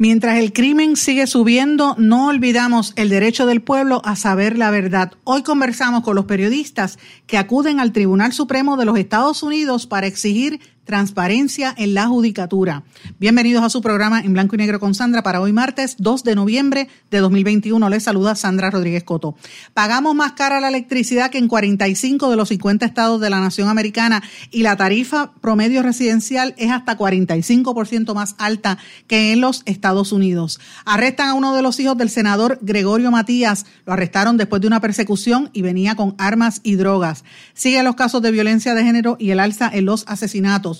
Mientras el crimen sigue subiendo, no olvidamos el derecho del pueblo a saber la verdad. Hoy conversamos con los periodistas que acuden al Tribunal Supremo de los Estados Unidos para exigir transparencia en la judicatura. Bienvenidos a su programa en blanco y negro con Sandra para hoy martes 2 de noviembre de 2021. Les saluda Sandra Rodríguez Coto. Pagamos más cara la electricidad que en 45 de los 50 estados de la nación americana y la tarifa promedio residencial es hasta 45% más alta que en los Estados Unidos. Arrestan a uno de los hijos del senador Gregorio Matías. Lo arrestaron después de una persecución y venía con armas y drogas. Siguen los casos de violencia de género y el alza en los asesinatos.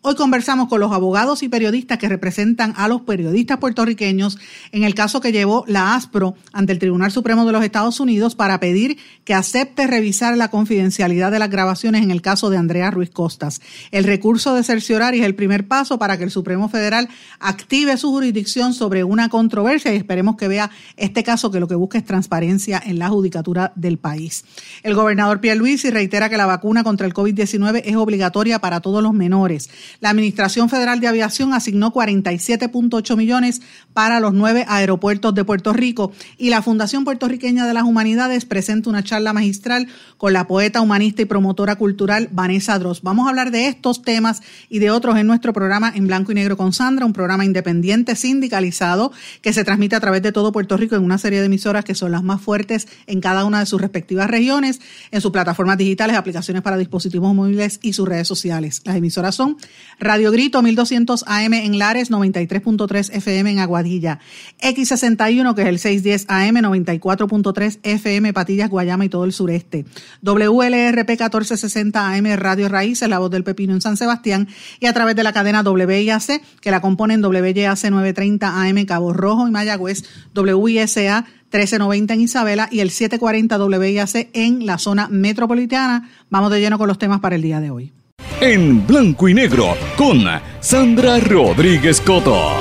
Hoy conversamos con los abogados y periodistas que representan a los periodistas puertorriqueños en el caso que llevó la ASPRO ante el Tribunal Supremo de los Estados Unidos para pedir que acepte revisar la confidencialidad de las grabaciones en el caso de Andrea Ruiz Costas. El recurso de cercioraria es el primer paso para que el Supremo Federal active su jurisdicción sobre una controversia y esperemos que vea este caso que lo que busca es transparencia en la judicatura del país. El gobernador Pierre Luis reitera que la vacuna contra el COVID-19 es obligatoria para todos los menores. La Administración Federal de Aviación asignó 47.8 millones para los nueve aeropuertos de Puerto Rico y la Fundación Puertorriqueña de las Humanidades presenta una charla magistral con la poeta, humanista y promotora cultural Vanessa Dross. Vamos a hablar de estos temas y de otros en nuestro programa en blanco y negro con Sandra, un programa independiente sindicalizado que se transmite a través de todo Puerto Rico en una serie de emisoras que son las más fuertes en cada una de sus respectivas regiones, en sus plataformas digitales, aplicaciones para dispositivos móviles y sus redes sociales. Las emisoras son Radio Grito 1200 AM en Lares, 93.3 FM en Aguadilla, X61 que es el 610 AM, 94.3 FM Patillas, Guayama y todo el sureste, WLRP 1460 AM Radio Raíces, La Voz del Pepino en San Sebastián. Y a través de la cadena WIAC que la componen WIAC 930 AM Cabo Rojo y Mayagüez, WISA 1390 en Isabela y el 740 WIAC en la zona metropolitana. Vamos de lleno con los temas para el día de hoy en blanco y negro con Sandra Rodríguez Coto.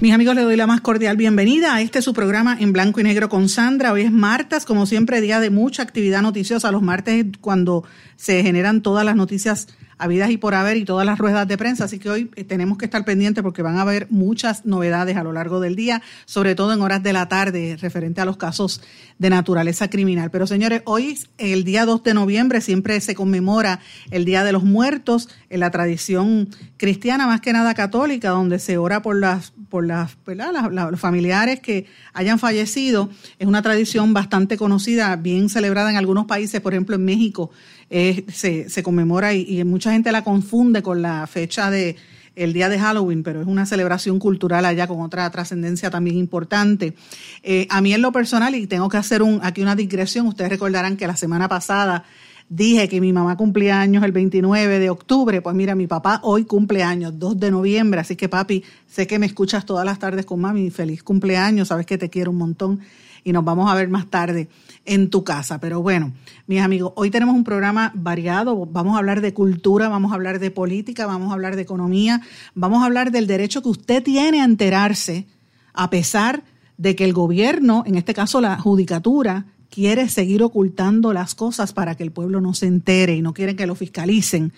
Mis amigos, les doy la más cordial bienvenida a este su programa en blanco y negro con Sandra. Hoy es martes, como siempre, día de mucha actividad noticiosa. Los martes cuando se generan todas las noticias habidas y por haber y todas las ruedas de prensa. Así que hoy eh, tenemos que estar pendientes porque van a haber muchas novedades a lo largo del día, sobre todo en horas de la tarde, referente a los casos de naturaleza criminal. Pero señores, hoy, el día 2 de noviembre, siempre se conmemora el Día de los Muertos en la tradición cristiana, más que nada católica, donde se ora por las, por las, los familiares que hayan fallecido. Es una tradición bastante conocida, bien celebrada en algunos países, por ejemplo en México se, se, conmemora y, mucha gente la confunde con la fecha de el día de Halloween, pero es una celebración cultural allá con otra trascendencia también importante. Eh, a mí en lo personal, y tengo que hacer un, aquí una digresión, ustedes recordarán que la semana pasada dije que mi mamá cumplía años el 29 de octubre, pues mira, mi papá hoy cumple años, 2 de noviembre, así que papi, sé que me escuchas todas las tardes con mami, feliz cumpleaños, sabes que te quiero un montón y nos vamos a ver más tarde en tu casa. Pero bueno, mis amigos, hoy tenemos un programa variado. Vamos a hablar de cultura, vamos a hablar de política, vamos a hablar de economía, vamos a hablar del derecho que usted tiene a enterarse, a pesar de que el gobierno, en este caso la judicatura, quiere seguir ocultando las cosas para que el pueblo no se entere y no quieren que lo fiscalicen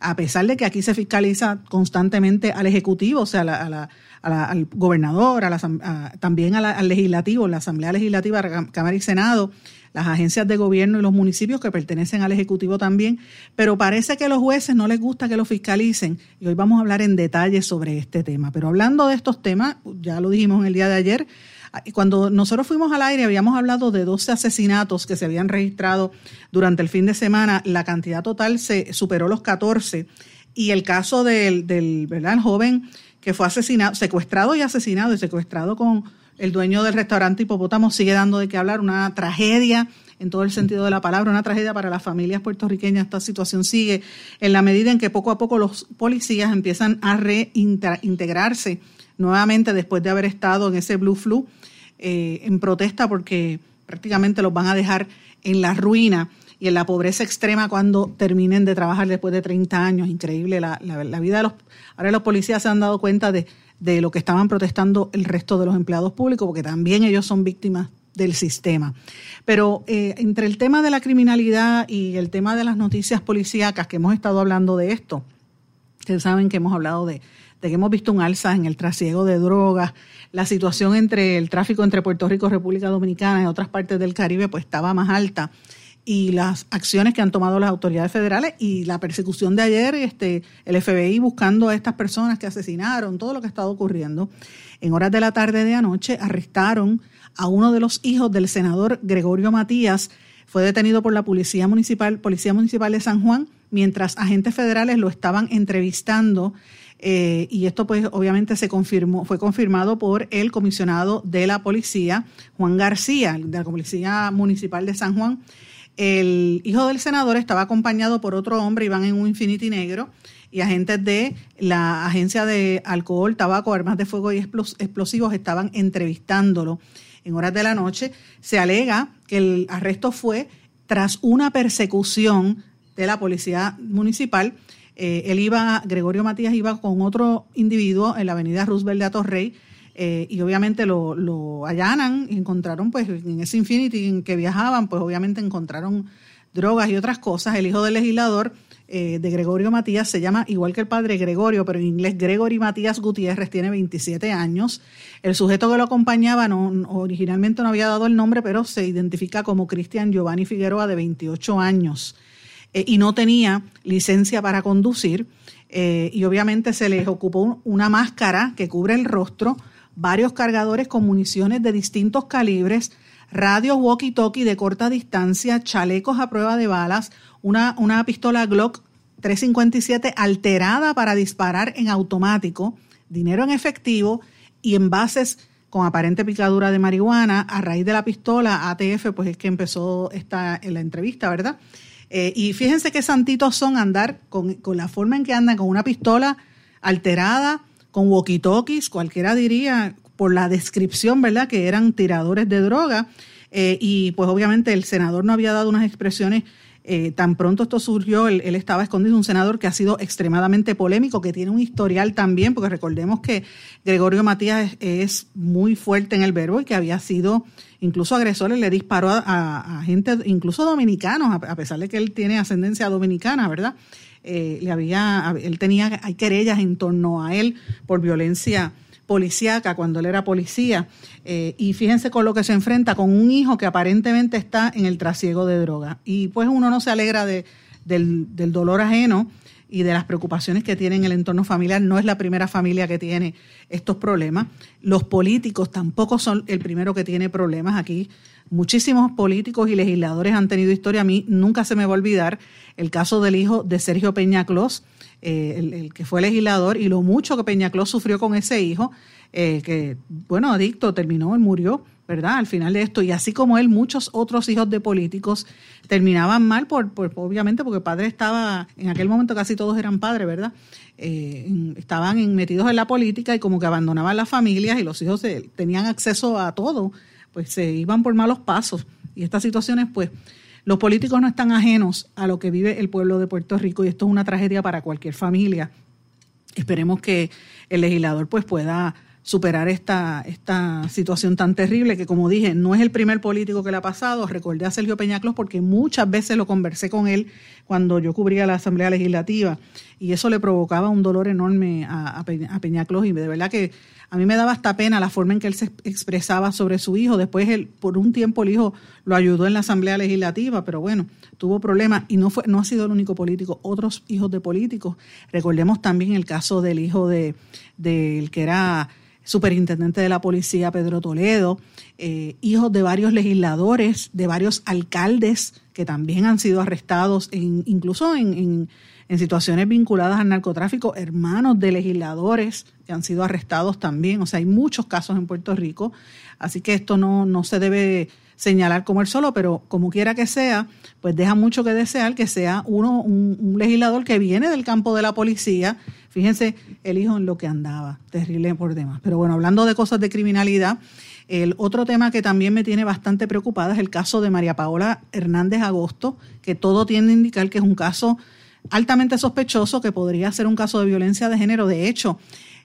a pesar de que aquí se fiscaliza constantemente al Ejecutivo, o sea, al gobernador, a la, también al legislativo, la Asamblea Legislativa, Cámara y Senado, las agencias de gobierno y los municipios que pertenecen al Ejecutivo también, pero parece que a los jueces no les gusta que lo fiscalicen y hoy vamos a hablar en detalle sobre este tema. Pero hablando de estos temas, ya lo dijimos en el día de ayer, cuando nosotros fuimos al aire habíamos hablado de 12 asesinatos que se habían registrado durante el fin de semana. La cantidad total se superó los 14 y el caso del, del ¿verdad? joven que fue asesinado, secuestrado y asesinado y secuestrado con el dueño del restaurante Hipopótamo sigue dando de qué hablar, una tragedia en todo el sentido de la palabra, una tragedia para las familias puertorriqueñas. Esta situación sigue en la medida en que poco a poco los policías empiezan a reintegrarse nuevamente después de haber estado en ese blue flu eh, en protesta porque prácticamente los van a dejar en la ruina y en la pobreza extrema cuando terminen de trabajar después de 30 años. Increíble la, la, vida de los... Ahora los policías se han dado cuenta de, de lo que estaban protestando el resto de los empleados públicos, porque también ellos son víctimas del sistema. Pero eh, entre el tema de la criminalidad y el tema de las noticias policíacas, que hemos estado hablando de esto, ustedes saben que hemos hablado de, de que hemos visto un alza en el trasiego de drogas, la situación entre el tráfico entre Puerto Rico, República Dominicana y otras partes del Caribe, pues estaba más alta y las acciones que han tomado las autoridades federales y la persecución de ayer, este, el FBI buscando a estas personas que asesinaron, todo lo que ha estado ocurriendo. En horas de la tarde de anoche arrestaron a uno de los hijos del senador Gregorio Matías. Fue detenido por la Policía Municipal, Policía Municipal de San Juan, mientras agentes federales lo estaban entrevistando. Eh, y esto pues obviamente se confirmó, fue confirmado por el comisionado de la policía, Juan García, de la Policía Municipal de San Juan, el hijo del senador estaba acompañado por otro hombre, iban en un Infinity negro, y agentes de la Agencia de Alcohol, Tabaco, Armas de Fuego y Explosivos estaban entrevistándolo en horas de la noche. Se alega que el arresto fue tras una persecución de la policía municipal. Eh, él iba, Gregorio Matías iba con otro individuo en la avenida Roosevelt de Atorrey, eh, y obviamente lo, allanan y encontraron, pues, en ese Infinity en que viajaban, pues obviamente encontraron drogas y otras cosas. El hijo del legislador eh, de Gregorio Matías se llama igual que el padre Gregorio, pero en inglés Gregory Matías Gutiérrez, tiene 27 años. El sujeto que lo acompañaba no, originalmente no había dado el nombre, pero se identifica como Cristian Giovanni Figueroa, de 28 años, eh, y no tenía licencia para conducir. y obviamente se les ocupó una máscara que cubre el rostro varios cargadores con municiones de distintos calibres, radios walkie-talkie de corta distancia, chalecos a prueba de balas, una, una pistola Glock 357 alterada para disparar en automático, dinero en efectivo y envases con aparente picadura de marihuana. A raíz de la pistola, ATF, pues es que empezó esta, en la entrevista, ¿verdad? Eh, y fíjense qué santitos son andar con, con la forma en que andan con una pistola alterada, con walkie-talkies, cualquiera diría, por la descripción, ¿verdad?, que eran tiradores de droga. Eh, y pues obviamente el senador no había dado unas expresiones eh, tan pronto esto surgió, él, estaba escondido, un senador que ha sido extremadamente polémico, que tiene un historial también, porque recordemos que Gregorio Matías es, muy fuerte en el verbo y que había sido incluso agresores, le disparó a, gente, incluso dominicanos, a, pesar de que él tiene ascendencia dominicana, ¿verdad? Eh, le había, él tenía, hay querellas en torno a él por violencia policíaca cuando él era policía. Eh, y fíjense con lo que se enfrenta con un hijo que aparentemente está en el trasiego de droga. Y pues uno no se alegra de, del, del, dolor ajeno y de las preocupaciones que tiene en el entorno familiar. No es la primera familia que tiene estos problemas. Los políticos tampoco son el primero que tiene problemas aquí. Muchísimos políticos y legisladores han tenido historia. A mí nunca se me va a olvidar el caso del hijo de Sergio Peña Clos, eh, el, que fue legislador, y lo mucho que Peña Clos sufrió con ese hijo, eh, que, bueno, adicto, terminó y murió, ¿verdad? Al final de esto. Y así como él, muchos otros hijos de políticos terminaban mal, por, obviamente, porque padre estaba, en aquel momento casi todos eran padres, ¿verdad? Eh, estaban metidos en la política y como que abandonaban las familias y los hijos tenían acceso a todo pues se iban por malos pasos. Y estas situaciones, pues, los políticos no están ajenos a lo que vive el pueblo de Puerto Rico y esto es una tragedia para cualquier familia. Esperemos que el legislador pues pueda superar esta, esta situación tan terrible que, como dije, no es el primer político que le ha pasado. Recordé a Sergio Peñaclos porque muchas veces lo conversé con él cuando yo cubría la Asamblea Legislativa y eso le provocaba un dolor enorme a, a Peñaclos y de verdad que a mí me daba hasta pena la forma en que él se expresaba sobre su hijo. Después, él, por un tiempo, el hijo lo ayudó en la Asamblea Legislativa, pero bueno, tuvo problemas y no, fue, no ha sido el único político. Otros hijos de políticos. Recordemos también el caso del hijo de, del que era superintendente de la policía, Pedro Toledo, eh, hijos de varios legisladores, de varios alcaldes que también han sido arrestados, incluso en en situaciones vinculadas al narcotráfico, hermanos de legisladores que han sido arrestados también. O sea, hay muchos casos en Puerto Rico, así que esto no, no se debe señalar como el solo, pero como quiera que sea, pues deja mucho que desear que sea uno, un, legislador que viene del campo de la policía. Fíjense el hijo en lo que andaba, terrible por demás. Pero bueno, hablando de cosas de criminalidad, el otro tema que también me tiene bastante preocupada es el caso de María Paola Hernández Agosto, que todo tiende a indicar que es un caso altamente sospechoso, que podría ser un caso de violencia de género. De hecho,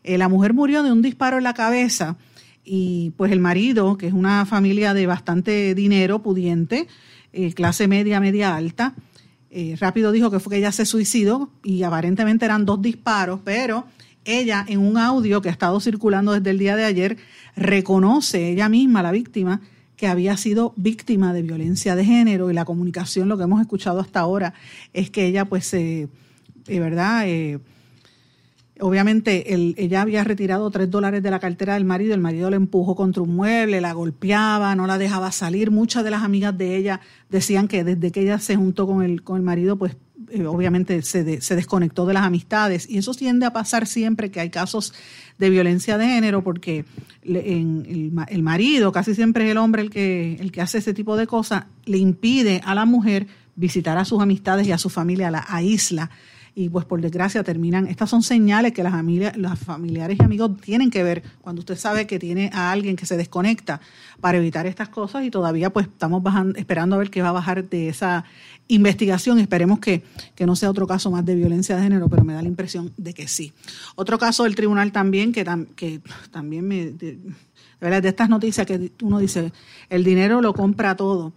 eh, la mujer murió de un disparo en la cabeza y pues el marido, que es una familia de bastante dinero, pudiente, eh, clase media, media alta, eh, rápido dijo que fue que ella se suicidó y aparentemente eran dos disparos, pero ella en un audio que ha estado circulando desde el día de ayer reconoce ella misma, la víctima, que había sido víctima de violencia de género y la comunicación, lo que hemos escuchado hasta ahora, es que ella pues, eh, ¿verdad? Obviamente ella había retirado tres dólares de la cartera del marido, el marido le empujó contra un mueble, la golpeaba, no la dejaba salir. Muchas de las amigas de ella decían que desde que ella se juntó con el, con el marido, pues eh, obviamente se, se desconectó de las amistades. Y eso tiende a pasar siempre que hay casos de violencia de género, porque en el, el, marido, casi siempre es el hombre el que, el que hace ese tipo de cosas, le impide a la mujer visitar a sus amistades y a su familia, la isla y pues por desgracia terminan. Estas son señales que las, familias, los familiares y amigos tienen que ver cuando usted sabe que tiene a alguien que se desconecta para evitar estas cosas y todavía pues estamos bajando, esperando a ver qué va a bajar de esa investigación. Esperemos que, que no sea otro caso más de violencia de género, pero me da la impresión de que sí. Otro caso del tribunal también que, que también me... De estas noticias que uno dice, el dinero lo compra todo.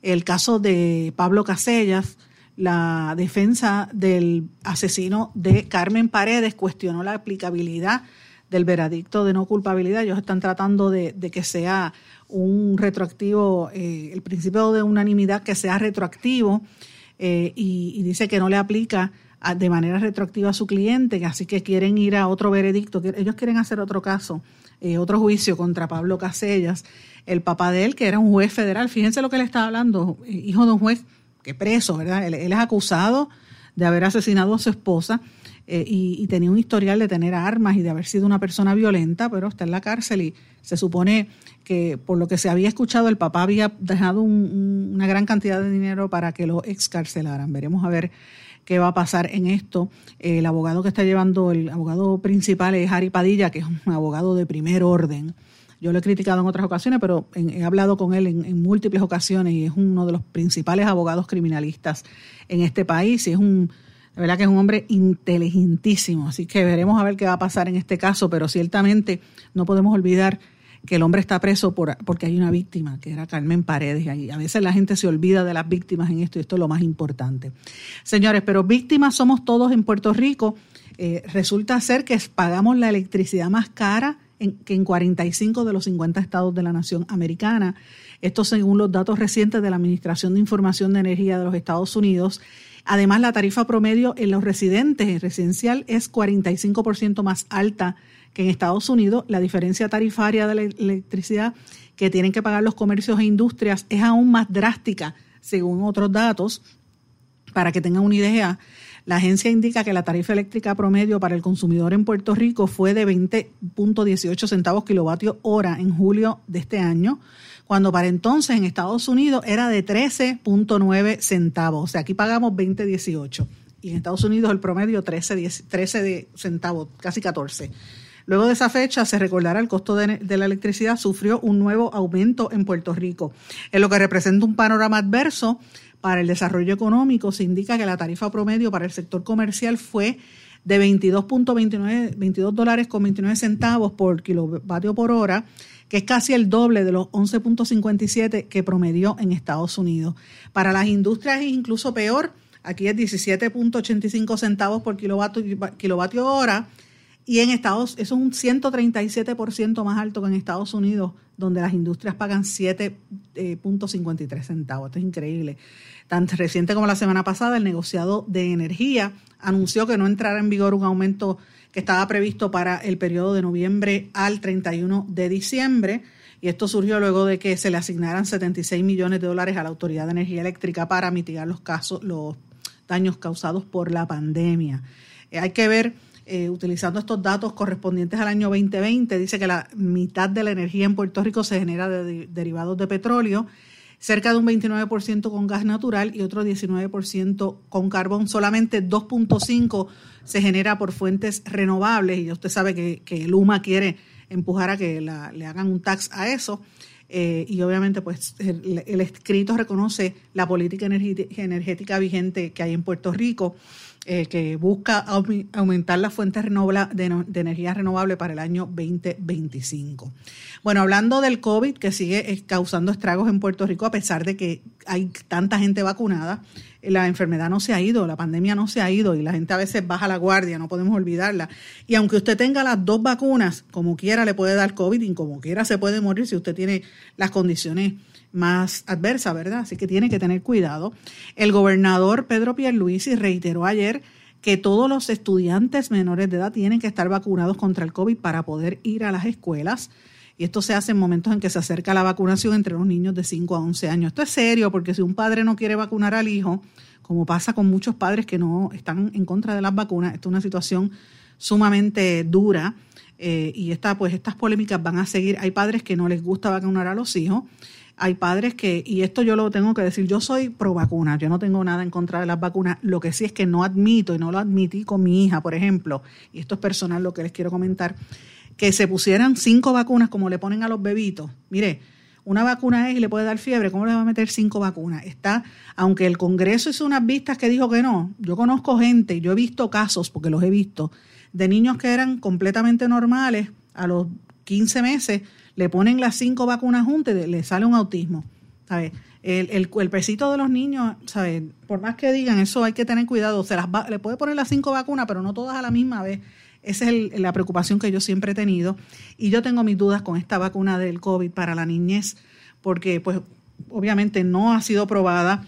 El caso de Pablo Casellas, la defensa del asesino de Carmen Paredes cuestionó la aplicabilidad del veredicto de no culpabilidad. Ellos están tratando de, que sea un retroactivo, eh, el principio de unanimidad que sea retroactivo eh, y, dice que no le aplica de manera retroactiva a su cliente, así que quieren ir a otro veredicto, ellos quieren hacer otro caso, eh, otro juicio contra Pablo Casellas, el papá de él, que era un juez federal. Fíjense lo que le estaba hablando, hijo de un juez que preso, ¿verdad? Él, es acusado de haber asesinado a su esposa eh, y, tenía un historial de tener armas y de haber sido una persona violenta, pero está en la cárcel y se supone que por lo que se había escuchado el papá había dejado una gran cantidad de dinero para que lo excarcelaran. Veremos a ver qué va a pasar en esto. El abogado que está llevando, el abogado principal es Harry Padilla, que es un abogado de primer orden. Yo lo he criticado en otras ocasiones, pero he hablado con él en, múltiples ocasiones y es uno de los principales abogados criminalistas en este país y es un, la verdad que es un hombre inteligentísimo. Así que veremos a ver qué va a pasar en este caso, pero ciertamente no podemos olvidar que el hombre está preso por, porque hay una víctima, que era Carmen Paredes. Y a veces la gente se olvida de las víctimas en esto y esto es lo más importante. Señores, pero víctimas somos todos en Puerto Rico. Eh, resulta ser que pagamos la electricidad más cara en, que en 45 de los 50 estados de la nación americana. Esto según los datos recientes de la Administración de Información de Energía de los Estados Unidos. Además, la tarifa promedio en los residentes en residencial es 45% más alta que en Estados Unidos. La diferencia tarifaria de la electricidad que tienen que pagar los comercios e industrias es aún más drástica, según otros datos. Para que tengan una idea, la agencia indica que la tarifa eléctrica promedio para el consumidor en Puerto Rico fue de 20.18 centavos kilovatio hora en julio de este año, cuando para entonces en Estados Unidos era de 13.9 centavos. O sea, aquí pagamos 20.18 y en Estados Unidos el promedio 13, 13 centavos, casi 14. Luego de esa fecha, se recordará el costo de, de, la electricidad sufrió un nuevo aumento en Puerto Rico, en lo que representa un panorama adverso para el desarrollo económico se indica que la tarifa promedio para el sector comercial fue de 22.29 22 dólares con 29 centavos por kilovatio por hora, que es casi el doble de los 11.57 que promedió en Estados Unidos. Para las industrias es incluso peor, aquí es 17.85 centavos por kilovatio, kilovatio hora y en Estados eso es un 137% más alto que en Estados Unidos, donde las industrias pagan 7.53 eh, centavos. Esto es increíble. Tan reciente como la semana pasada, el negociado de energía anunció que no entrará en vigor un aumento que estaba previsto para el periodo de noviembre al 31 de diciembre. Y esto surgió luego de que se le asignaran 76 millones de dólares a la Autoridad de Energía Eléctrica para mitigar los casos, los daños causados por la pandemia. Eh, hay que ver eh, utilizando estos datos correspondientes al año 2020, dice que la mitad de la energía en Puerto Rico se genera de, derivados de petróleo. cerca de un 29% con gas natural y otro 19% con carbón. Solamente 2.5% se genera por fuentes renovables y usted sabe que, que Luma quiere empujar a que le hagan un tax a eso. Eh, y obviamente pues el, escrito reconoce la política energética vigente que hay en Puerto Rico, eh, que busca aumentar las fuentes de, de, energía renovable para el año 2025. Bueno, hablando del COVID que sigue eh, causando estragos en Puerto Rico a pesar de que hay tanta gente vacunada, la enfermedad no se ha ido, la pandemia no se ha ido y la gente a veces baja la guardia, no podemos olvidarla. Y aunque usted tenga las dos vacunas, como quiera le puede dar COVID y como quiera se puede morir si usted tiene las condiciones más adversas, ¿verdad? Así que tiene que tener cuidado. El gobernador Pedro Pierluisi reiteró ayer que todos los estudiantes menores de edad tienen que estar vacunados contra el COVID para poder ir a las escuelas. Y esto se hace en momentos en que se acerca la vacunación entre los niños de 5 a 11 años. Esto es serio porque si un padre no quiere vacunar al hijo, como pasa con muchos padres que no están en contra de las vacunas, esto es una situación sumamente dura eh, y esta, pues estas polémicas van a seguir. Hay padres que no les gusta vacunar a los hijos, hay padres que, y esto yo lo tengo que decir, yo soy pro vacuna, yo no tengo nada en contra de las vacunas, lo que sí es que no admito y no lo admití con mi hija, por ejemplo, y esto es personal lo que les quiero comentar, que se pusieran cinco vacunas como le ponen a los bebitos. Mire, una vacuna es y le puede dar fiebre, ¿cómo le va a meter cinco vacunas? Está, aunque el Congreso hizo unas vistas que dijo que no, yo conozco gente, yo he visto casos, porque los he visto, de niños que eran completamente normales, a los 15 meses le ponen las cinco vacunas juntas y le sale un autismo. ¿sabes? El, el, pesito de los niños, ¿sabes? por más que digan, eso hay que tener cuidado. Se las le puede poner las cinco vacunas, pero no todas a la misma vez. Esa es la preocupación que yo siempre he tenido. Y yo tengo mis dudas con esta vacuna del COVID para la niñez, porque pues obviamente no ha sido probada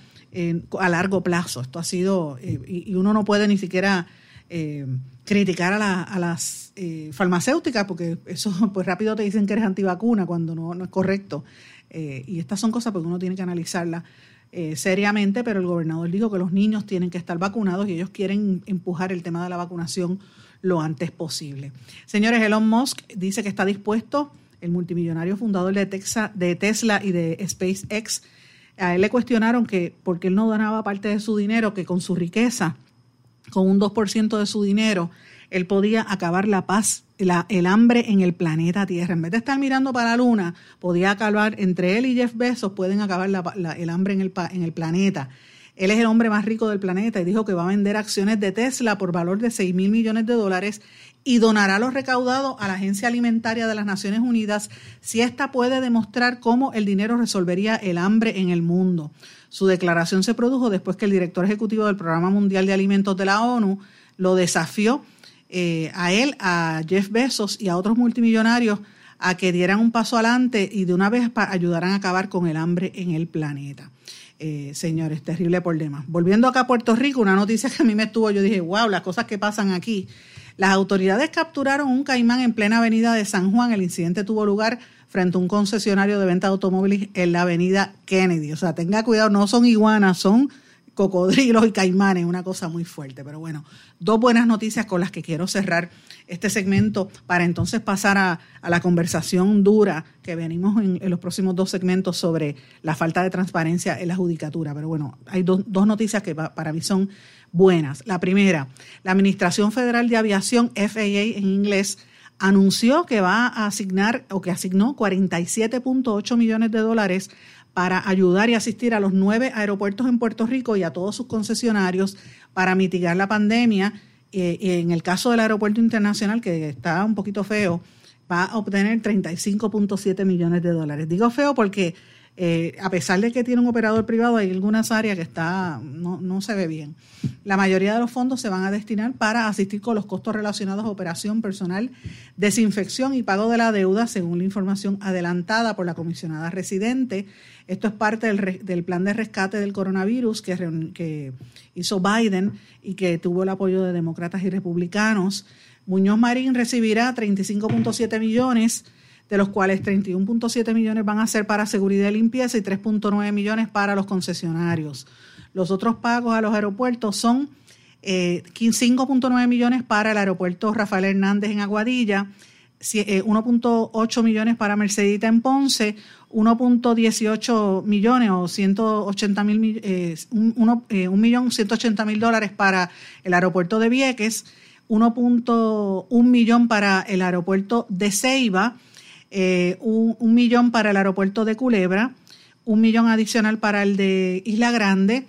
a largo plazo. Esto ha sido, eh, y, uno no puede ni siquiera eh, criticar a, las eh, farmacéuticas, porque eso pues rápido te dicen que eres antivacuna cuando no, no es correcto. y estas son cosas porque uno tiene que analizarlas seriamente, pero el gobernador dijo que los niños tienen que estar vacunados y ellos quieren empujar el tema de la vacunación lo antes posible. Señores, Elon Musk dice que está dispuesto, el multimillonario fundador de, de Tesla y de SpaceX, a él le cuestionaron que porque él no donaba parte de su dinero, que con su riqueza, con un 2% de su dinero, él podía acabar la paz, el hambre en el planeta Tierra. En vez de estar mirando para la luna, podía acabar, entre él y Jeff Bezos, pueden acabar el hambre en el, en el planeta. Él es el hombre más rico del planeta y dijo que va a vender acciones de Tesla por valor de 6 mil millones de dólares y donará los recaudados a la Agencia Alimentaria de las Naciones Unidas si ésta puede demostrar cómo el dinero resolvería el hambre en el mundo. Su declaración se produjo después que el director ejecutivo del Programa Mundial de Alimentos de la ONU lo desafió eh, a él, a Jeff Bezos y a otros multimillonarios a que dieran un paso adelante y de una vez ayudaran a acabar con el hambre en el planeta eh, señores, terrible demás. Volviendo acá a Puerto Rico, una noticia que a mí me estuvo, yo dije, wow, las cosas que pasan aquí. Las autoridades capturaron un caimán en plena avenida de San Juan. El incidente tuvo lugar frente a un concesionario de venta de automóviles en la avenida Kennedy. O sea, tenga cuidado, no son iguanas, son cocodrilos y caimanes, una cosa muy fuerte. Pero bueno, dos buenas noticias con las que quiero cerrar este segmento para entonces pasar a, la conversación dura que venimos en, los próximos dos segmentos sobre la falta de transparencia en la judicatura. Pero bueno, hay dos noticias que para mí son buenas. La primera, la Administración Federal de Aviación, FAA en inglés, anunció que va a asignar o que asignó 47.8 millones de dólares para ayudar y asistir a los nueve aeropuertos en Puerto Rico y a todos sus concesionarios para mitigar la pandemia. Eh, en el caso del aeropuerto internacional, que está un poquito feo, va a obtener 35.7 millones de dólares. Digo feo porque eh, a pesar de que tiene un operador privado, hay algunas áreas que está no, no se ve bien. La mayoría de los fondos se van a destinar para asistir con los costos relacionados a operación personal, desinfección y pago de la deuda, según la información adelantada por la comisionada residente. Esto es parte del, plan de rescate del coronavirus que, que hizo Biden y que tuvo el apoyo de demócratas y republicanos. Muñoz Marín recibirá 35.7 millones de los cuales 31.7 millones van a ser para seguridad y limpieza y 3.9 millones para los concesionarios. Los otros pagos a los aeropuertos son 5.9 eh, millones para el aeropuerto Rafael Hernández en Aguadilla, 1.8 eh, millones para Mercedita en Ponce, 1.18 millones o 180 mil, eh, un, millón 180 mil dólares para el aeropuerto de Vieques, 1.1 millón para el aeropuerto de Ceiba, un, un, millón para el aeropuerto de Culebra, un millón adicional para el de Isla Grande,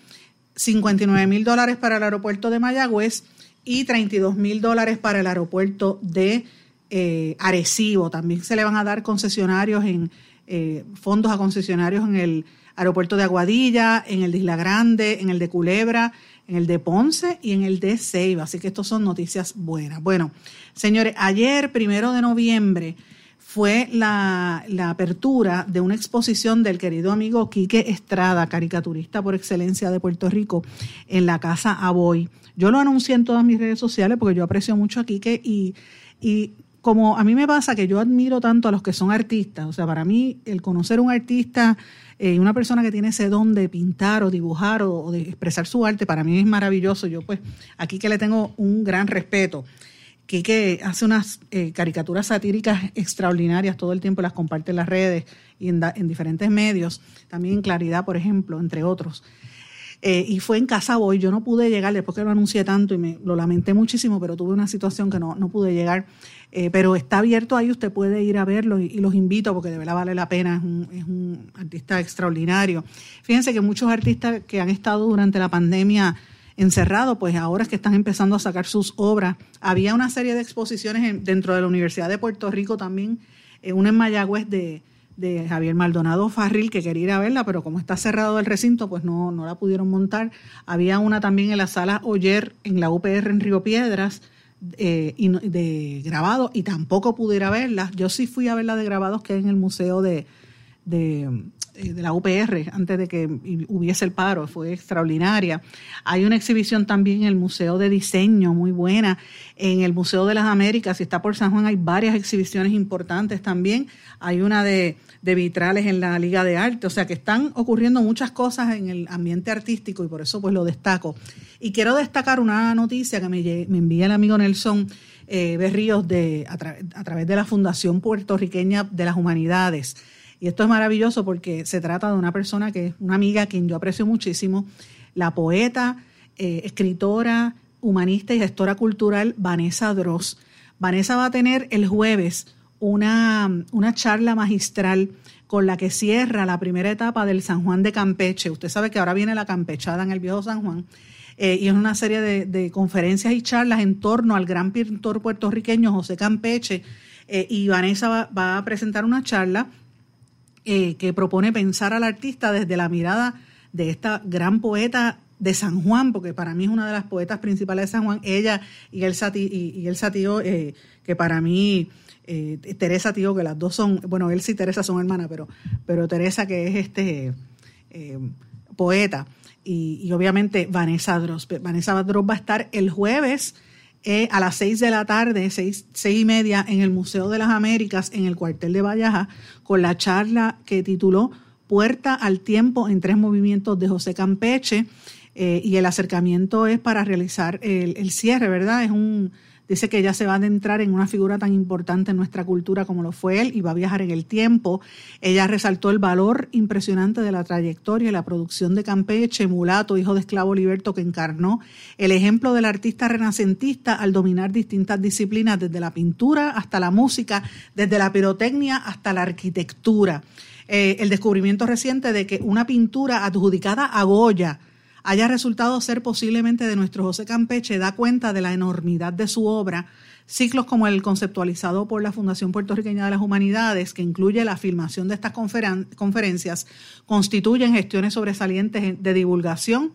59 mil dólares para el aeropuerto de Mayagüez y 32 mil dólares para el aeropuerto de eh, Arecibo. También se le van a dar concesionarios en eh, fondos a concesionarios en el aeropuerto de Aguadilla, en el de Isla Grande, en el de Culebra, en el de Ponce y en el de Ceiba. Así que estos son noticias buenas. Bueno, señores, ayer, primero de noviembre, fue la, apertura de una exposición del querido amigo Quique Estrada, caricaturista por excelencia de Puerto Rico, en la Casa Aboy. Yo lo anuncié en todas mis redes sociales porque yo aprecio mucho a Quique y, y como a mí me pasa que yo admiro tanto a los que son artistas, o sea, para mí el conocer un artista y eh, una persona que tiene ese don de pintar o dibujar o, de expresar su arte, para mí es maravilloso. Yo pues aquí que le tengo un gran respeto. Que hace unas eh, caricaturas satíricas extraordinarias, todo el tiempo las comparte en las redes y en, en diferentes medios, también en Claridad, por ejemplo, entre otros. Eh, y fue en Casa Boy, yo no pude llegar después que lo anuncié tanto y me lo lamenté muchísimo, pero tuve una situación que no, no pude llegar. Eh, pero está abierto ahí, usted puede ir a verlo y, los invito porque de verdad vale la pena, es un, es un, artista extraordinario. Fíjense que muchos artistas que han estado durante la pandemia encerrados, pues ahora es que están empezando a sacar sus obras. Había una serie de exposiciones dentro de la Universidad de Puerto Rico también, eh, una en Mayagüez de de Javier Maldonado Farril, que quería ir a verla, pero como está cerrado el recinto, pues no, no la pudieron montar. Había una también en la sala Oyer, en la UPR en Río Piedras, eh, de grabado, y tampoco pude ir a verla. Yo sí fui a verla de grabados que es en el Museo de, de, de la UPR antes de que hubiese el paro, fue extraordinaria. Hay una exhibición también en el Museo de Diseño muy buena, en el Museo de las Américas, si está por San Juan hay varias exhibiciones importantes también, hay una de, de vitrales en la Liga de Arte, o sea que están ocurriendo muchas cosas en el ambiente artístico y por eso pues lo destaco. Y quiero destacar una noticia que me, me envía el amigo Nelson eh, Berríos de, a, a través de la Fundación Puertorriqueña de las Humanidades. Y esto es maravilloso porque se trata de una persona que es una amiga a quien yo aprecio muchísimo, la poeta, eh, escritora, humanista y gestora cultural Vanessa Dross. Vanessa va a tener el jueves una, una charla magistral con la que cierra la primera etapa del San Juan de Campeche. Usted sabe que ahora viene la campechada en el viejo San Juan. Eh, y es una serie de, conferencias y charlas en torno al gran pintor puertorriqueño José Campeche. Eh, y Vanessa va, a presentar una charla eh, que propone pensar al artista desde la mirada de esta gran poeta de San Juan, porque para mí es una de las poetas principales de San Juan, ella y el y, el Tío, eh, que para mí, eh, Teresa Tío, que las dos son, bueno, él y Teresa son hermanas, pero, pero Teresa que es este poeta, y, y, obviamente Vanessa Dross. Vanessa Dross va a estar el jueves eh, a las seis de la tarde, seis, seis y media, en el Museo de las Américas, en el cuartel de Vallaja, con la charla que tituló Puerta al Tiempo en tres movimientos de José Campeche. Eh, y el acercamiento es para realizar el, el cierre, ¿verdad? Es un Dice que ella se va a adentrar en una figura tan importante en nuestra cultura como lo fue él y va a viajar en el tiempo. Ella resaltó el valor impresionante de la trayectoria y la producción de Campeche, mulato, hijo de esclavo liberto que encarnó, el ejemplo del artista renacentista al dominar distintas disciplinas, desde la pintura hasta la música, desde la pirotecnia hasta la arquitectura. Eh, el descubrimiento reciente de que una pintura adjudicada a Goya, haya resultado ser posiblemente de nuestro José Campeche da cuenta de la enormidad de su obra, ciclos como el conceptualizado por la Fundación Puertorriqueña de las Humanidades, que incluye la filmación de estas conferencias, constituyen gestiones sobresalientes de divulgación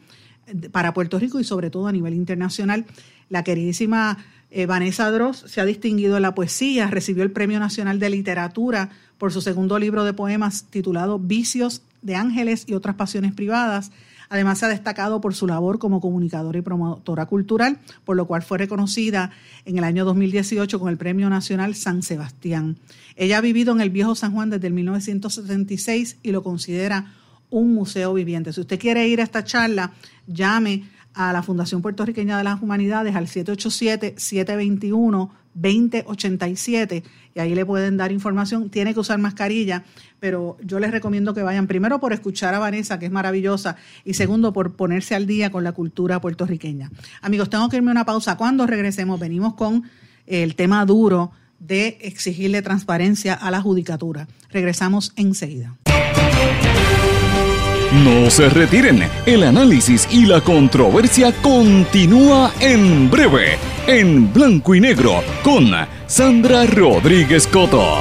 para Puerto Rico y sobre todo a nivel internacional. La queridísima eh, Vanessa Dross se ha distinguido en la poesía, recibió el Premio Nacional de Literatura por su segundo libro de poemas titulado Vicios de Ángeles y otras pasiones privadas. Además, se ha destacado por su labor como comunicadora y promotora cultural, por lo cual fue reconocida en el año 2018 con el Premio Nacional San Sebastián. Ella ha vivido en el viejo San Juan desde el 1976 y lo considera un museo viviente. Si usted quiere ir a esta charla, llame a la Fundación Puertorriqueña de las Humanidades al 787-721-2087 y ahí le pueden dar información. Tiene que usar mascarilla, pero yo les recomiendo que vayan primero por escuchar a Vanessa, que es maravillosa, y segundo por ponerse al día con la cultura puertorriqueña. Amigos, tengo que irme a una pausa. Cuando regresemos, venimos con el tema duro de exigirle transparencia a la judicatura. Regresamos enseguida. No se retiren, el análisis y la controversia continúa en breve, en blanco y negro, con Sandra Rodríguez Coto.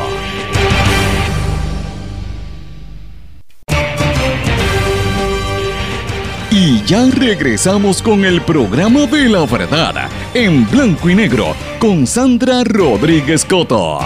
Y ya regresamos con el programa de la verdad, en blanco y negro, con Sandra Rodríguez Coto.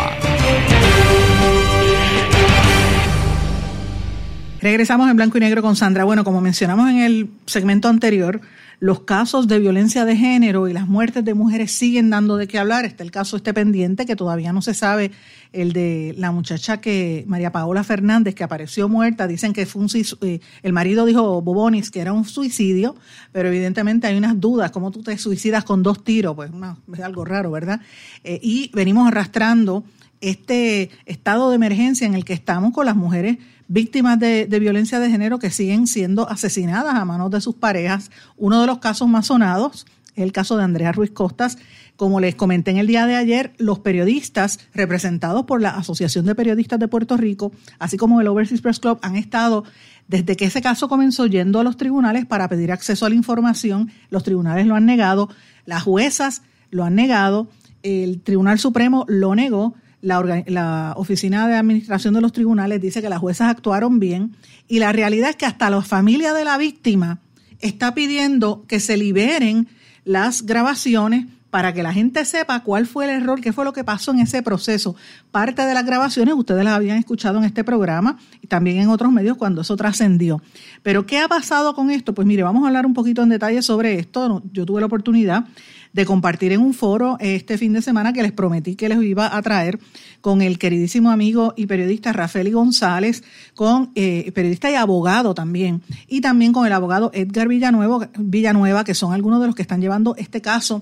Regresamos en blanco y negro con Sandra. Bueno, como mencionamos en el segmento anterior, los casos de violencia de género y las muertes de mujeres siguen dando de qué hablar. Está el caso este pendiente que todavía no se sabe, el de la muchacha que María Paola Fernández que apareció muerta. Dicen que fue un eh, el marido dijo Bobonis que era un suicidio, pero evidentemente hay unas dudas. ¿Cómo tú te suicidas con dos tiros? Pues es algo raro, ¿verdad? Eh, y venimos arrastrando este estado de emergencia en el que estamos con las mujeres víctimas de, violencia de género que siguen siendo asesinadas a manos de sus parejas. Uno de los casos más sonados es el caso de Andrea Ruiz Costas. Como les comenté en el día de ayer, los periodistas representados por la Asociación de Periodistas de Puerto Rico, así como el Overseas Press Club, han estado desde que ese caso comenzó yendo a los tribunales para pedir acceso a la información. Los tribunales lo han negado, las juezas lo han negado, el Tribunal Supremo lo negó la, Oficina de Administración de los Tribunales dice que las juezas actuaron bien y la realidad es que hasta la familia de la víctima está pidiendo que se liberen las grabaciones para que la gente sepa cuál fue el error, qué fue lo que pasó en ese proceso. Parte de las grabaciones ustedes las habían escuchado en este programa y también en otros medios cuando eso trascendió. Pero ¿qué ha pasado con esto? Pues mire, vamos a hablar un poquito en detalle sobre esto. Yo tuve la oportunidad de compartir en un foro este fin de semana que les prometí que les iba a traer con el queridísimo amigo y periodista Rafael González, con eh, periodista y abogado también, y también con el abogado Edgar Villanueva, Villanueva, que son algunos de los que están llevando este caso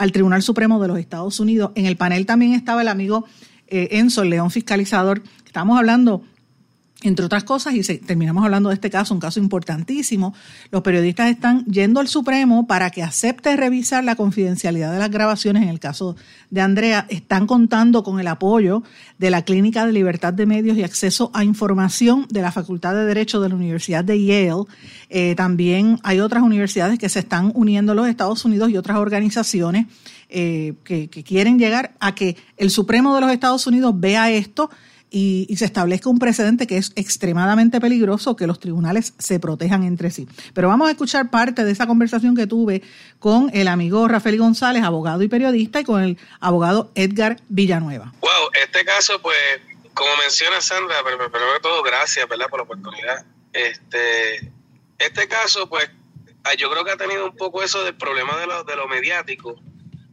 al Tribunal Supremo de los Estados Unidos. En el panel también estaba el amigo eh, Enzo, León Fiscalizador. Estamos hablando entre otras cosas, y terminamos hablando de este caso, un caso importantísimo, los periodistas están yendo al Supremo para que acepte revisar la confidencialidad de las grabaciones. En el caso de Andrea, están contando con el apoyo de la Clínica de Libertad de Medios y Acceso a Información de la Facultad de Derecho de la Universidad de Yale. Eh, también hay otras universidades que se están uniendo a los Estados Unidos y otras organizaciones eh, que quieren llegar a que el Supremo de los Estados Unidos vea esto y, se establezca un precedente que es extremadamente peligroso que los tribunales se protejan entre sí. Pero vamos a escuchar parte de esa conversación que tuve con el amigo Rafael González, abogado y periodista, y con el abogado Edgar Villanueva. Wow, este caso, pues, como menciona Sandra, pero primero de todo, gracias, ¿verdad?, por la oportunidad. Este, este caso, pues, ah, yo creo que ha tenido un poco eso del problema de lo, de lo mediático.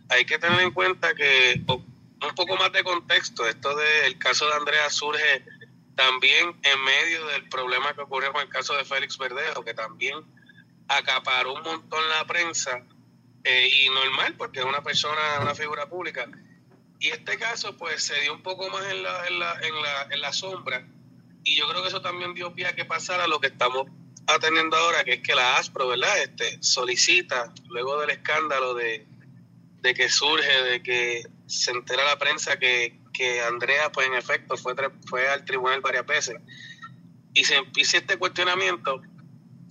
Hay que tener en cuenta que un poco más de contexto, esto del caso de Andrea surge también en medio del problema que ocurrió con el caso de Félix Verdejo, que también acaparó un montón la prensa, eh, y normal, porque es una persona, una figura pública. Y este caso, pues, se dio un poco más en la, en la, en la, en la sombra, y yo creo que eso también dio pie a que pasara lo que estamos atendiendo ahora, que es que la ASPRO, ¿verdad? Este, solicita, luego del escándalo de, de que surge, de que se entera la prensa que, Andrea, pues en efecto, fue, fue al tribunal varias veces. Y se empieza este cuestionamiento.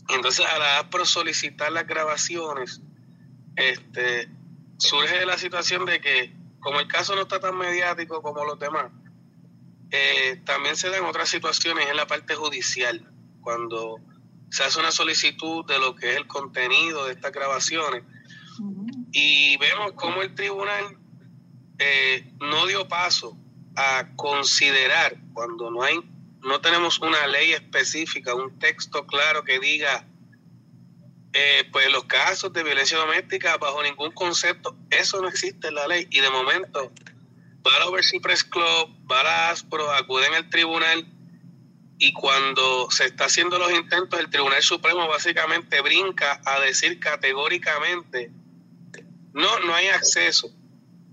Entonces, a la por solicitar las grabaciones, este, surge la situación de que, como el caso no está tan mediático como los demás, eh, también se dan otras situaciones en la parte judicial, cuando se hace una solicitud de lo que es el contenido de estas grabaciones. Y vemos cómo el tribunal eh, no dio paso a considerar cuando no hay no tenemos una ley específica, un texto claro que diga eh, pues los casos de violencia doméstica bajo ningún concepto, eso no existe en la ley. Y de momento va la Overseas Press Club, va la ASPRO, acuden al tribunal Y cuando se está haciendo los intentos, el Tribunal Supremo básicamente brinca a decir categóricamente, no, no hay acceso,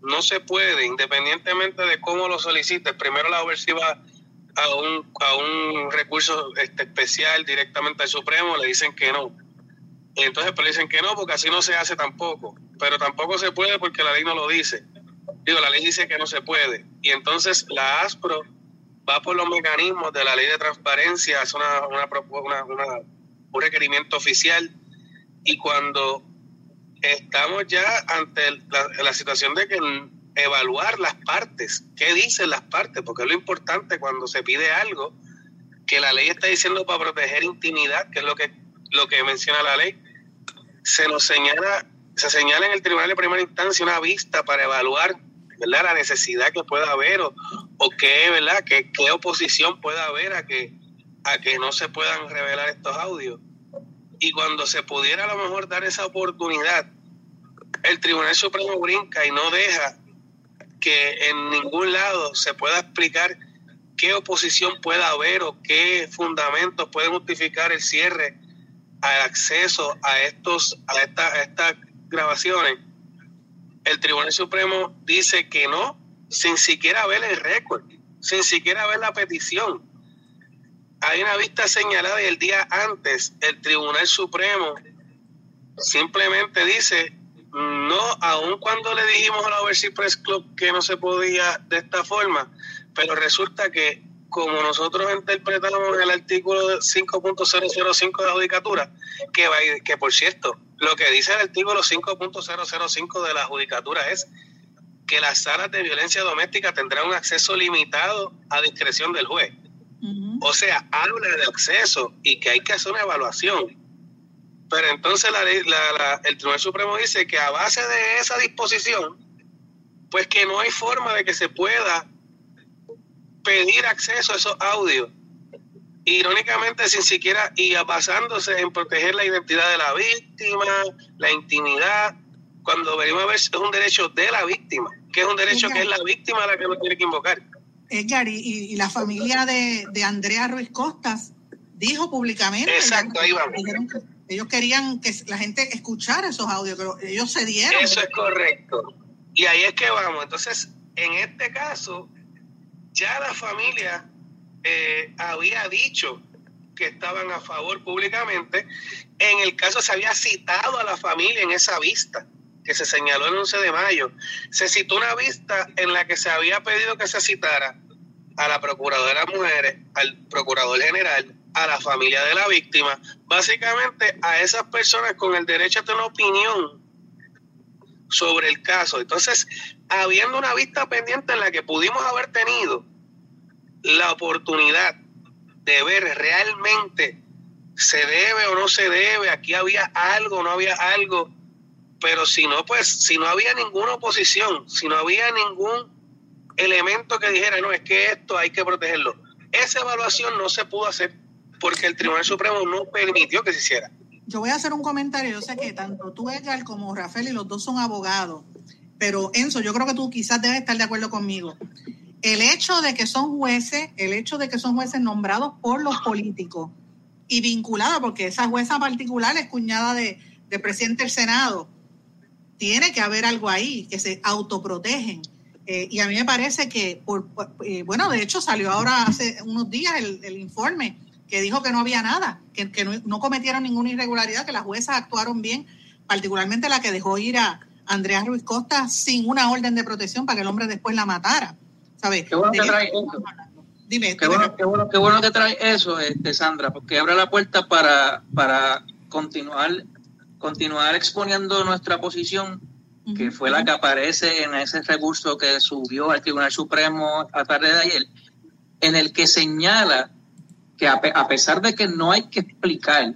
no se puede, independientemente de cómo lo solicites. Primero la va a un, a un recurso este, especial directamente al Supremo, le dicen que no. Entonces pues, le dicen que no, porque así no se hace tampoco. Pero tampoco se puede porque la ley no lo dice. Digo, la ley dice que no se puede. Y entonces la ASPRO va por los mecanismos de la ley de transparencia, es una, una, una, un requerimiento oficial. Y cuando estamos ya ante la, situación de que evaluar las partes, qué dicen las partes, porque es lo importante cuando se pide algo que la ley está diciendo para proteger intimidad, que es lo que lo que menciona la ley, se nos señala, se señala en el tribunal de primera instancia una vista para evaluar ¿verdad? la necesidad que pueda haber o, o qué, ¿verdad? Que, qué oposición pueda haber a que, a que no se puedan revelar estos audios. Y cuando se pudiera a lo mejor dar esa oportunidad, el Tribunal Supremo brinca y no deja que en ningún lado se pueda explicar qué oposición pueda haber o qué fundamentos pueden justificar el cierre al acceso a estos a, a estas grabaciones el Tribunal Supremo dice que no, sin siquiera ver el récord, sin siquiera ver la petición. Hay una vista señalada y el día antes el Tribunal Supremo simplemente dice no, aun cuando le dijimos a la Overseas Press Club que no se podía de esta forma, pero resulta que como nosotros interpretamos el artículo 5.005 de la judicatura, que, que por cierto, lo que dice el artículo 5.005 de la judicatura es que las salas de violencia doméstica tendrán un acceso limitado a discreción del juez. O sea, habla de acceso y que hay que hacer una evaluación. Pero entonces el Tribunal Supremo dice que a base de esa disposición, pues que no hay forma de que se pueda pedir acceso a esos audios irónicamente sin siquiera y basándose en proteger la identidad de la víctima, la intimidad, cuando venimos a ver es un derecho de la víctima, que es un derecho que es la víctima la que lo tiene que invocar. Edgar, y, la familia de, Andrea Ruiz Costas dijo públicamente. Exacto, ahí vamos. ellos querían que la gente escuchara esos audios, pero ellos se dieron. Eso es correcto. Y ahí es que vamos. Entonces, en este caso, ya la familia eh, había dicho que estaban a favor públicamente. En el caso se había citado a la familia en esa vista que se señaló el 11 de mayo. Se citó una vista en la que se había pedido que se citara a la Procuradora de Mujeres, al Procurador General, a la familia de la víctima, básicamente a esas personas con el derecho a tener opinión sobre el caso. Entonces, habiendo una vista pendiente en la que pudimos haber tenido la oportunidad de ver realmente se debe o no se debe, aquí había algo, no había algo, pero si no, pues, si no había ninguna oposición, si no había ningún elemento que dijera, no, es que esto hay que protegerlo, esa evaluación no se pudo hacer porque el Tribunal Supremo no permitió que se hiciera. Yo voy a hacer un comentario, yo sé que tanto tú, Edgar, como Rafael, y los dos son abogados, pero Enzo, yo creo que tú quizás debes estar de acuerdo conmigo el hecho de que son jueces, el hecho de que son jueces nombrados por los políticos y vinculados, porque esa jueza particular es cuñada de, del presidente del Senado, tiene que haber algo ahí, que se autoprotegen. Eh, y a mí me parece que, por, eh, bueno, de hecho salió ahora hace unos días el, informe que dijo que no había nada, que, no, no, cometieron ninguna irregularidad, que las juezas actuaron bien, particularmente la que dejó ir a Andrea Ruiz Costa sin una orden de protección para que el hombre después la matara. Qué bueno que trae eso. Dime, qué, bueno, qué, bueno, qué bueno que trae eso, este, Sandra, porque abre la puerta para, para continuar, continuar exponiendo nuestra posición, que fue la que aparece en ese recurso que subió al Tribunal Supremo a tarde de ayer, en el que señala que a, a pesar de que no hay que explicar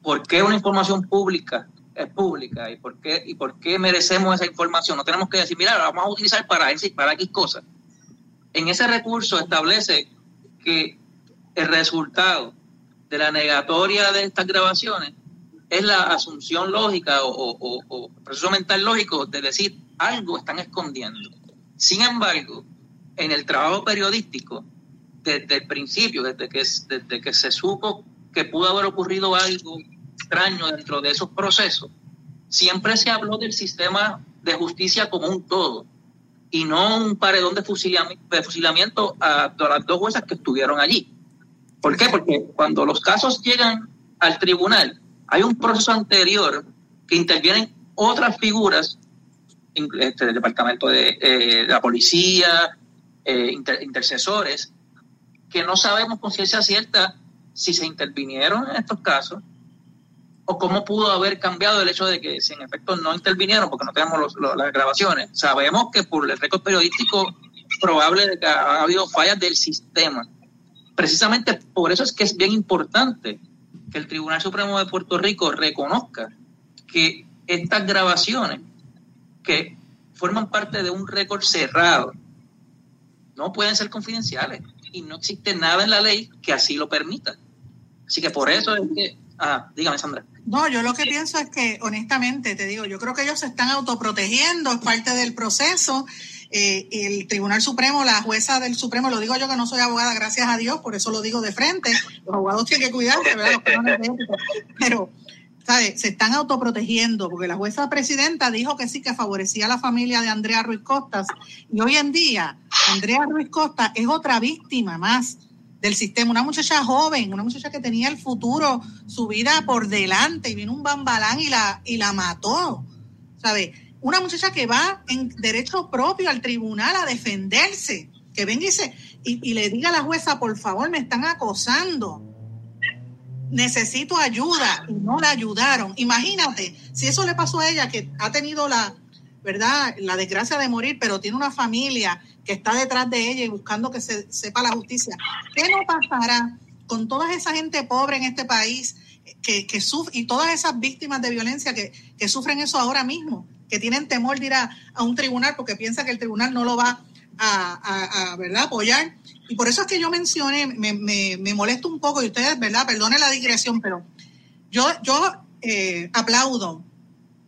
por qué una información pública es pública y por qué y por qué merecemos esa información. No tenemos que decir, mira, la vamos a utilizar para, para X cosas. En ese recurso establece que el resultado de la negatoria de estas grabaciones es la asunción lógica o, proceso mental lógico de decir algo están escondiendo. Sin embargo, en el trabajo periodístico desde el principio, desde que, desde que se supo que pudo haber ocurrido algo extraño dentro de esos procesos, siempre se habló del sistema de justicia como un todo y no un paredón de fusilamiento a, las dos juezas que estuvieron allí. ¿Por qué? Porque cuando los casos llegan al tribunal, hay un proceso anterior que intervienen otras figuras este, del departamento de, eh, la policía, eh, intercesores, que no sabemos con ciencia cierta si se intervinieron en estos casos o cómo pudo haber cambiado el hecho de que si en efecto no intervinieron porque no tenemos las grabaciones. Sabemos que por el récord periodístico probable de que ha habido fallas del sistema. Precisamente por eso es que es bien importante que el Tribunal Supremo de Puerto Rico reconozca que estas grabaciones que forman parte de un récord cerrado no pueden ser confidenciales y no existe nada en la ley que así lo permita. Así que por eso es que... Ah, dígame, Sandra. No, yo lo que pienso es que, honestamente, te digo, yo creo que ellos se están autoprotegiendo, es parte del proceso. Eh, el Tribunal Supremo, la jueza del Supremo, lo digo yo que no soy abogada, gracias a Dios, por eso lo digo de frente. Los abogados tienen que cuidarse, ¿verdad? Pero, ¿sabes? Se están autoprotegiendo, porque la jueza presidenta dijo que sí, que favorecía a la familia de Andrea Ruiz Costas. Y hoy en día, Andrea Ruiz Costas es otra víctima más del sistema, una muchacha joven, una muchacha que tenía el futuro, su vida por delante, y vino un bambalán y la, y la mató, ¿sabe? Una muchacha que va en derecho propio al tribunal a defenderse, que venga y, y, y le diga a la jueza, por favor, me están acosando, necesito ayuda, y no la ayudaron. Imagínate, si eso le pasó a ella, que ha tenido la, ¿verdad? La desgracia de morir, pero tiene una familia que está detrás de ella y buscando que se sepa la justicia. ¿Qué no pasará con toda esa gente pobre en este país que, sufre, y todas esas víctimas de violencia que, sufren eso ahora mismo, que tienen temor de ir a, un tribunal porque piensa que el tribunal no lo va a, a, ¿verdad? apoyar? Y por eso es que yo mencioné, me, me, molesto un poco, y ustedes, ¿verdad? Perdone la digresión, pero yo, yo eh, aplaudo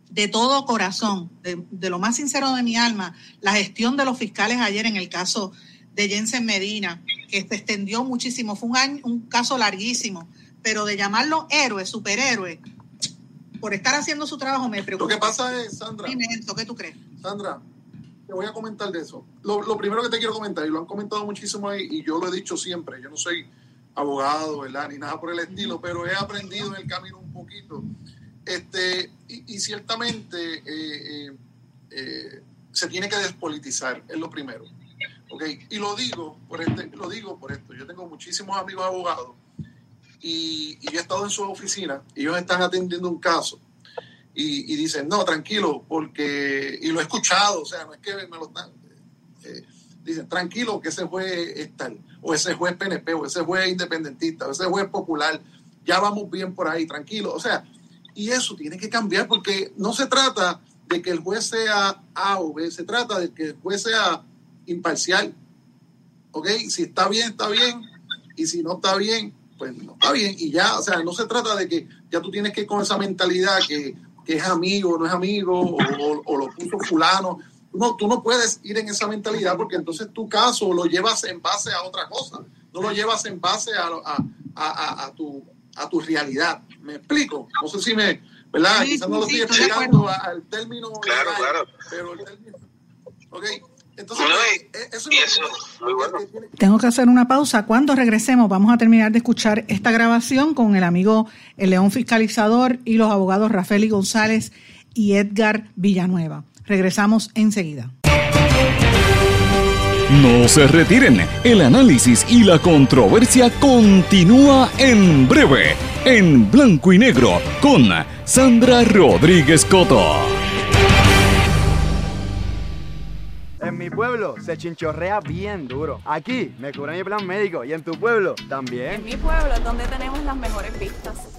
de todo corazón, de, lo más sincero de mi alma, la gestión de los fiscales ayer en el caso de Jensen Medina, que se extendió muchísimo, fue un, año, un caso larguísimo, pero de llamarlo héroe, superhéroe, por estar haciendo su trabajo me preocupa. Lo que pasa es, Sandra. Dime ¿qué tú crees? Sandra, te voy a comentar de eso. Lo, primero que te quiero comentar, y lo han comentado muchísimo ahí, y yo lo he dicho siempre, yo no soy abogado, ¿verdad? Ni nada por el estilo, pero he aprendido en el camino un poquito este, y, ciertamente eh, eh, eh, se tiene que despolitizar, es lo primero. ¿okay? Y lo digo, por este, lo digo por esto. Yo tengo muchísimos amigos abogados y, yo he estado en su oficina y ellos están atendiendo un caso. Y, dicen, no, tranquilo, porque, y lo he escuchado, o sea, no es que me lo están, dicen, tranquilo, que ese juez es tal, o ese juez PNP, o ese juez independentista, o ese juez popular, ya vamos bien por ahí, tranquilo. O sea, y eso tiene que cambiar porque no se trata de que el juez sea A o B, se trata de que el juez sea imparcial. ¿Ok? Si está bien, está bien. Y si no está bien, pues no está bien. Y ya, o sea, no se trata de que ya tú tienes que ir con esa mentalidad que, es amigo, no es amigo, o, lo puso fulano. No, tú no puedes ir en esa mentalidad porque entonces tu caso lo llevas en base a otra cosa. No lo llevas en base a, a tu, a tu realidad. ¿Me explico? No sé si me, ¿verdad? Quizás no lo estoy explicando al término. Claro, claro. Pero el término. Ok. Entonces, eso, es muy bueno. Tengo que hacer una pausa. Cuando regresemos, vamos a terminar de escuchar esta grabación con el amigo el León Fiscalizador y los abogados Rafael González y Edgar Villanueva. Regresamos enseguida. No se retiren, el análisis y la controversia continúa en breve, en blanco y negro, con Sandra Rodríguez Coto. En mi pueblo se chinchorrea bien duro. Aquí me cubre mi plan médico y en tu pueblo también. En mi pueblo es donde tenemos las mejores vistas.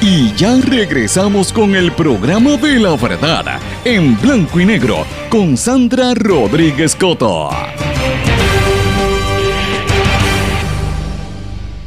Y ya regresamos con el programa de la verdad en blanco y negro con Sandra Rodríguez Coto.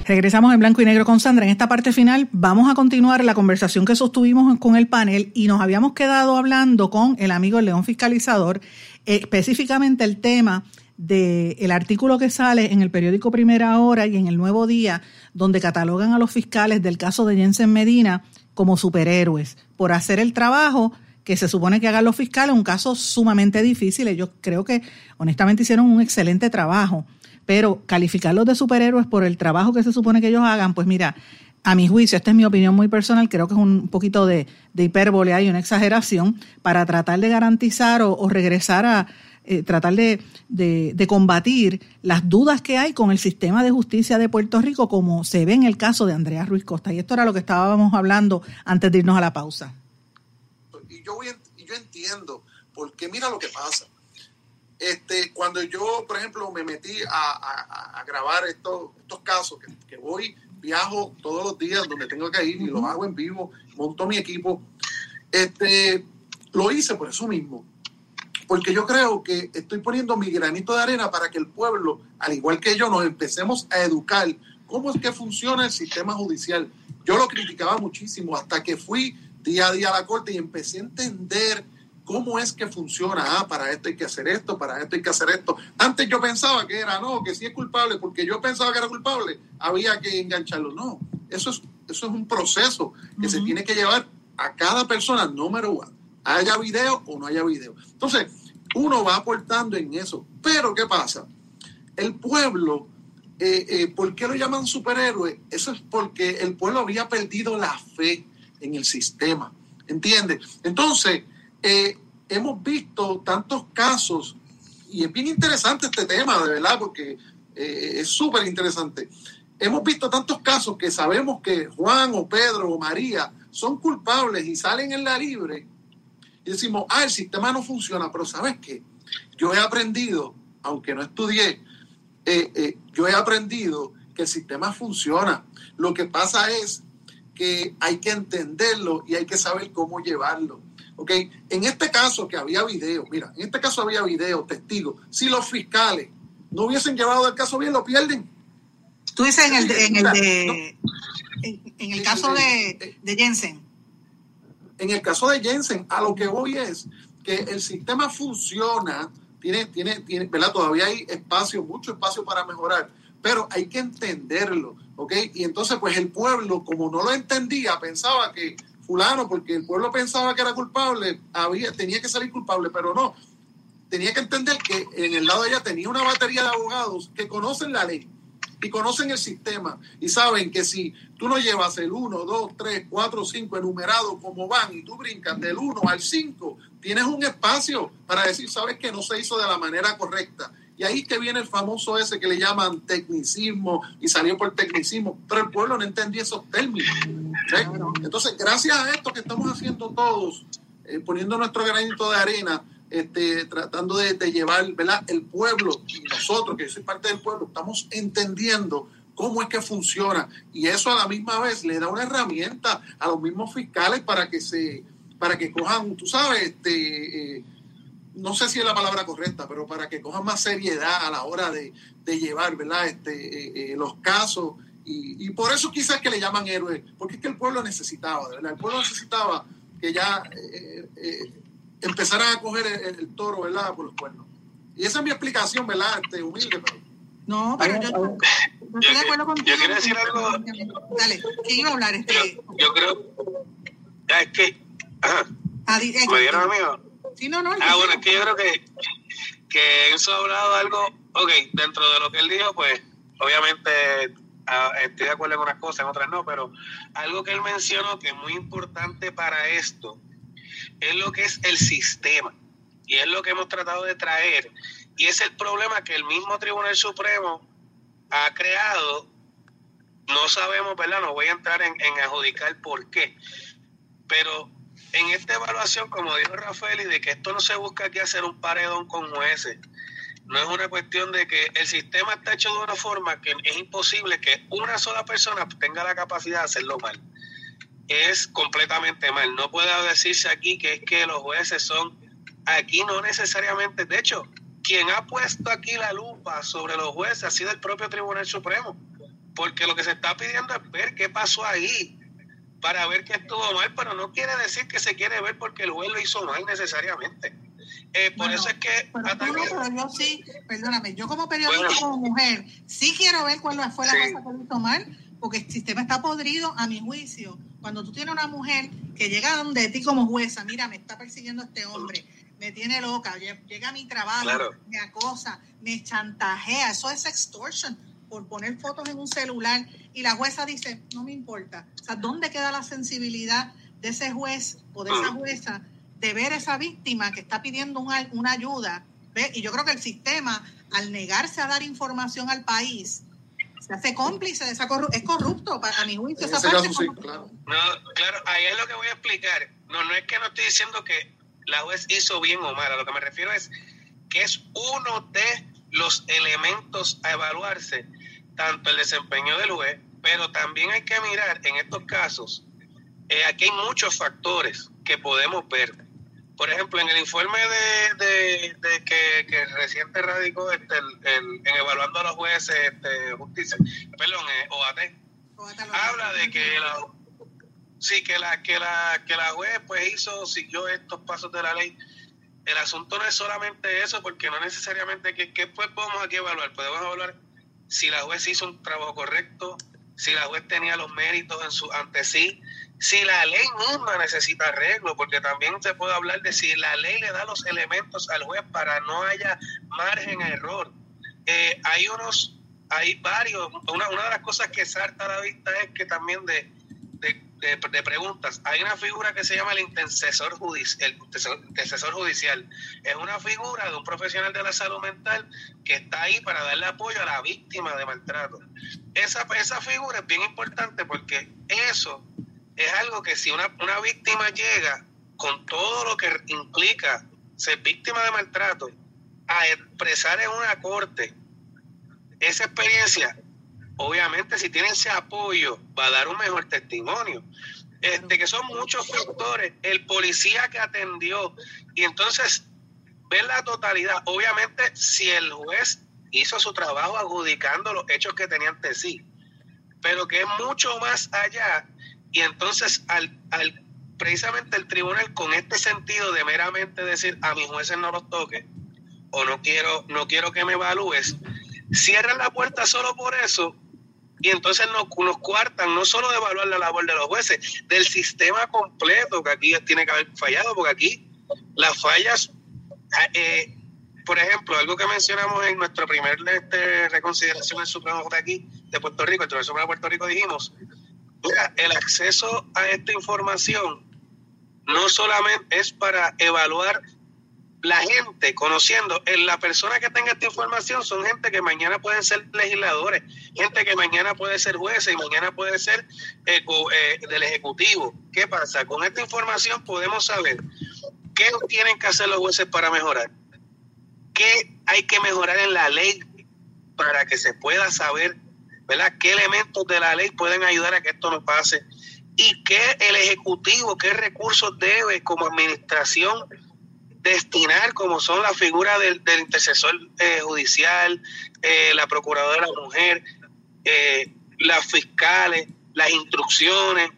Regresamos en blanco y negro con Sandra. En esta parte final vamos a continuar la conversación que sostuvimos con el panel y nos habíamos quedado hablando con el amigo León Fiscalizador, eh, específicamente el tema del artículo que sale en el periódico Primera Hora y en el Nuevo Día, donde catalogan a los fiscales del caso de Jensen Medina como superhéroes por hacer el trabajo que se supone que hagan los fiscales, un caso sumamente difícil. Yo creo que honestamente hicieron un excelente trabajo, pero calificarlos de superhéroes por el trabajo que se supone que ellos hagan, pues mira, a mi juicio, esta es mi opinión muy personal, creo que es un poquito de, de hipérbole, hay una exageración para tratar de garantizar o regresar a, eh, tratar de, de, de, combatir las dudas que hay con el sistema de justicia de Puerto Rico, como se ve en el caso de Andrea Ruiz Costa. Y esto era lo que estábamos hablando antes de irnos a la pausa. Y yo, voy, yo entiendo, porque mira lo que pasa. Este, cuando yo, por ejemplo, me metí a, a, a grabar estos, estos casos, que, que, voy, viajo todos los días donde tengo que ir y lo hago en vivo, monto mi equipo, este, lo hice por eso mismo porque yo creo que estoy poniendo mi granito de arena para que el pueblo, al igual que yo, nos empecemos a educar cómo es que funciona el sistema judicial. Yo lo criticaba muchísimo hasta que fui día a día a la corte y empecé a entender cómo es que funciona. Ah, para esto hay que hacer esto, para esto hay que hacer esto. Antes yo pensaba que era, no, que si es culpable, porque yo pensaba que era culpable, había que engancharlo. No, eso es, eso es un proceso que uh -huh. se tiene que llevar a cada persona, número uno haya video o no haya video. Entonces, uno va aportando en eso. Pero, ¿qué pasa? El pueblo, eh, eh, ¿por qué lo llaman superhéroe? Eso es porque el pueblo había perdido la fe en el sistema. ¿Entiendes? Entonces, eh, hemos visto tantos casos, y es bien interesante este tema, de verdad, porque es súper interesante. Hemos visto tantos casos que sabemos que Juan o Pedro o María son culpables y salen en la libre y decimos, ah, el sistema no funciona, pero ¿sabes qué? Yo he aprendido, aunque no estudié, eh, eh, yo he aprendido que el sistema funciona. Lo que pasa es que hay que entenderlo y hay que saber cómo llevarlo. ¿ok? En este caso que había video, mira, en este caso había video, testigos. Si los fiscales no hubiesen llevado el caso bien, lo pierden. Tú dices en el de, en el, de, en, en el caso de, de Jensen. En el caso de Jensen, a lo que voy es que el sistema funciona, tiene, tiene, tiene, ¿verdad? Todavía hay espacio, mucho espacio para mejorar, pero hay que entenderlo, ¿ok? Y entonces, pues el pueblo, como no lo entendía, pensaba que fulano, porque el pueblo pensaba que era culpable, había, tenía que salir culpable, pero no. Tenía que entender que en el lado de ella tenía una batería de abogados que conocen la ley y conocen el sistema y saben que si tú no llevas el 1, 2, 3, 4, 5 enumerado como van y tú brincas del 1 al 5, tienes un espacio para decir, sabes que no se hizo de la manera correcta. Y ahí que viene el famoso ese que le llaman tecnicismo y salió por tecnicismo, pero el pueblo no entendía esos términos. ¿sí? Entonces, gracias a esto que estamos haciendo todos, eh, poniendo nuestro granito de arena, este, tratando de, llevar ¿verdad? el pueblo y nosotros, que yo soy parte del pueblo, estamos entendiendo cómo es que funciona y eso a la misma vez le da una herramienta a los mismos fiscales para que se para que cojan, tú sabes, este, eh, no sé si es la palabra correcta, pero para que cojan más seriedad a la hora de, llevar ¿verdad? Este, eh, eh, los casos y, por eso quizás que le llaman héroes, porque es que el pueblo necesitaba, el pueblo necesitaba que ya empezaran a coger el, el, toro, ¿verdad? Por los cuernos. Y esa es mi explicación, ¿verdad? Este, humilde, pero... No, pero yo, yo estoy de acuerdo contigo. Yo quiero decir algo. Dale, ¿quién iba a hablar? Este, Yo, yo creo. Ah, es que. Ajá. ah, eh, ¿Me dieron a mí? o? Sí, no, no. Ah, que bueno, es que yo creo que, que Enzo ha hablado algo, ok, dentro de lo que él dijo, pues obviamente ah, estoy de acuerdo en unas cosas, en otras no, pero algo que él mencionó que es muy importante para esto es lo que es el sistema y es lo que hemos tratado de traer y es el problema que el mismo Tribunal Supremo ha creado. No sabemos, ¿verdad? No voy a entrar en, en adjudicar por qué, pero en esta evaluación, como dijo Rafael, y de que esto no se busca aquí hacer un paredón con jueces, no es una cuestión de que el sistema está hecho de una forma que es imposible que una sola persona tenga la capacidad de hacerlo mal. Es completamente mal. No puede decirse aquí que es que los jueces son, aquí no necesariamente, de hecho, quien ha puesto aquí la lupa sobre los jueces ha sido el propio Tribunal Supremo, porque lo que se está pidiendo es ver qué pasó ahí para ver que estuvo mal, pero no quiere decir que se quiere ver porque el juez lo hizo mal necesariamente. Eh, por Bueno, eso es que Pero tú no, pero yo sí, perdóname, yo como periodista, Bueno. como mujer, sí quiero ver cuál fue la Sí. cosa que lo hizo mal, porque el sistema está podrido a mi juicio. Cuando tú tienes una mujer que llega donde ti como jueza, mira, me está persiguiendo este hombre, me tiene loca, lle- llega a mi trabajo, Claro. me acosa, me chantajea, eso es extortion por poner fotos en un celular y la jueza dice, no me importa. O sea, ¿dónde queda la sensibilidad de ese juez o de esa jueza de ver esa víctima que está pidiendo una, una ayuda? ¿Ve? Y yo creo que el sistema, al negarse a dar información al país, se hace cómplice de esa corrupción. Es corrupto, pa- a mi juicio. Esa parte caso sí, como- claro. No, claro, ahí es lo que voy a explicar. No, no es que no estoy diciendo que la juez hizo bien o mal. A lo que me refiero es que es uno de los elementos a evaluarse, tanto el desempeño del juez, pero también hay que mirar en estos casos, eh, aquí hay muchos factores que podemos ver. Por ejemplo, en el informe de, de- de que, que reciente radicó este, el, el- en evaluando a los jueces este, justicia, perdón, eh, OAT, habla de que la, sí que la que la que la juez pues hizo siguió estos pasos de la ley. El asunto no es solamente eso porque no necesariamente que, que pues vamos aquí a evaluar. Podemos evaluar si la juez hizo un trabajo correcto si la juez tenía los méritos en su ante sí si la ley misma necesita arreglo porque también se puede hablar de si la ley le da los elementos al juez para no haya margen a error. Eh, hay unos hay varios, una, una de las cosas que salta a la vista es que también de, de, de- preguntas, hay una figura que se llama el intercesor, judici- el intercesor judicial. Es una figura de un profesional de la salud mental que está ahí para darle apoyo a la víctima de maltrato. Esa, esa figura es bien importante porque eso es algo que si una, una víctima llega con todo lo que implica ser víctima de maltrato a expresar en una corte esa experiencia, obviamente si tiene ese apoyo, va a dar un mejor testimonio. Este, que son muchos factores, el policía que atendió, y entonces ver la totalidad, obviamente si el juez hizo su trabajo adjudicando los hechos que tenía ante sí, pero que es mucho más allá, y entonces al, al precisamente el tribunal con este sentido de meramente decir a mis jueces no los toque, o no quiero, no quiero que me evalúes, cierran la puerta solo por eso y entonces nos, nos cuartan no solo de evaluar la labor de los jueces, del sistema completo que aquí tiene que haber fallado, porque aquí las fallas, eh, por ejemplo, algo que mencionamos en nuestro primer este, reconsideración del Supremo de aquí, de Puerto Rico, el Tribunal Supremo de Puerto Rico, dijimos, mira, el acceso a esta información no solamente es para evaluar la gente conociendo, en la persona que tenga esta información son gente que mañana pueden ser legisladores, gente que mañana puede ser jueces y mañana puede ser eh, eh, del Ejecutivo. ¿Qué pasa? Con esta información podemos saber qué tienen que hacer los jueces para mejorar, qué hay que mejorar en la ley para que se pueda saber, ¿verdad? ¿Qué elementos de la ley pueden ayudar a que esto no pase? Y qué el Ejecutivo, qué recursos debe como administración destinar como son la figura del, del intercesor eh, judicial, eh, la procuradora de la mujer, eh, las fiscales, las instrucciones,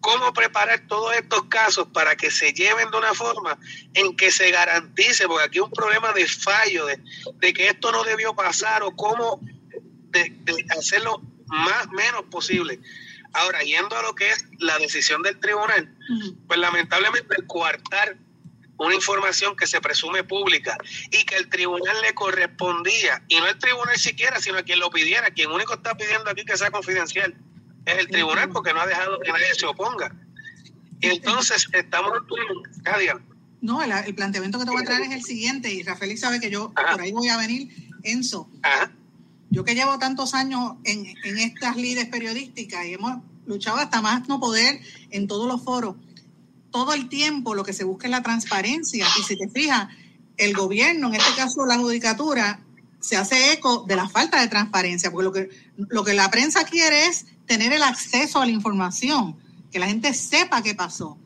cómo preparar todos estos casos para que se lleven de una forma en que se garantice, porque aquí hay un problema de fallo, de, de que esto no debió pasar o cómo de, de hacerlo más menos posible. Ahora, yendo a lo que es la decisión del tribunal, pues lamentablemente el coartar una información que se presume pública y que el tribunal le correspondía, y no el tribunal siquiera, sino a quien lo pidiera, quien único está pidiendo aquí que sea confidencial, es el tribunal porque no ha dejado que nadie se oponga. Y entonces estamos dígame. No, el, el planteamiento que te voy a traer es el siguiente, y Rafael sabe que yo por ahí voy a venir, Enzo. Yo que llevo tantos años en, en estas lides periodísticas y hemos luchado hasta más no poder en todos los foros, todo el tiempo lo que se busca es la transparencia. Y si te fijas, el gobierno, en este caso la judicatura, se hace eco de la falta de transparencia, porque lo que, lo que la prensa quiere es tener el acceso a la información, que la gente sepa qué pasó.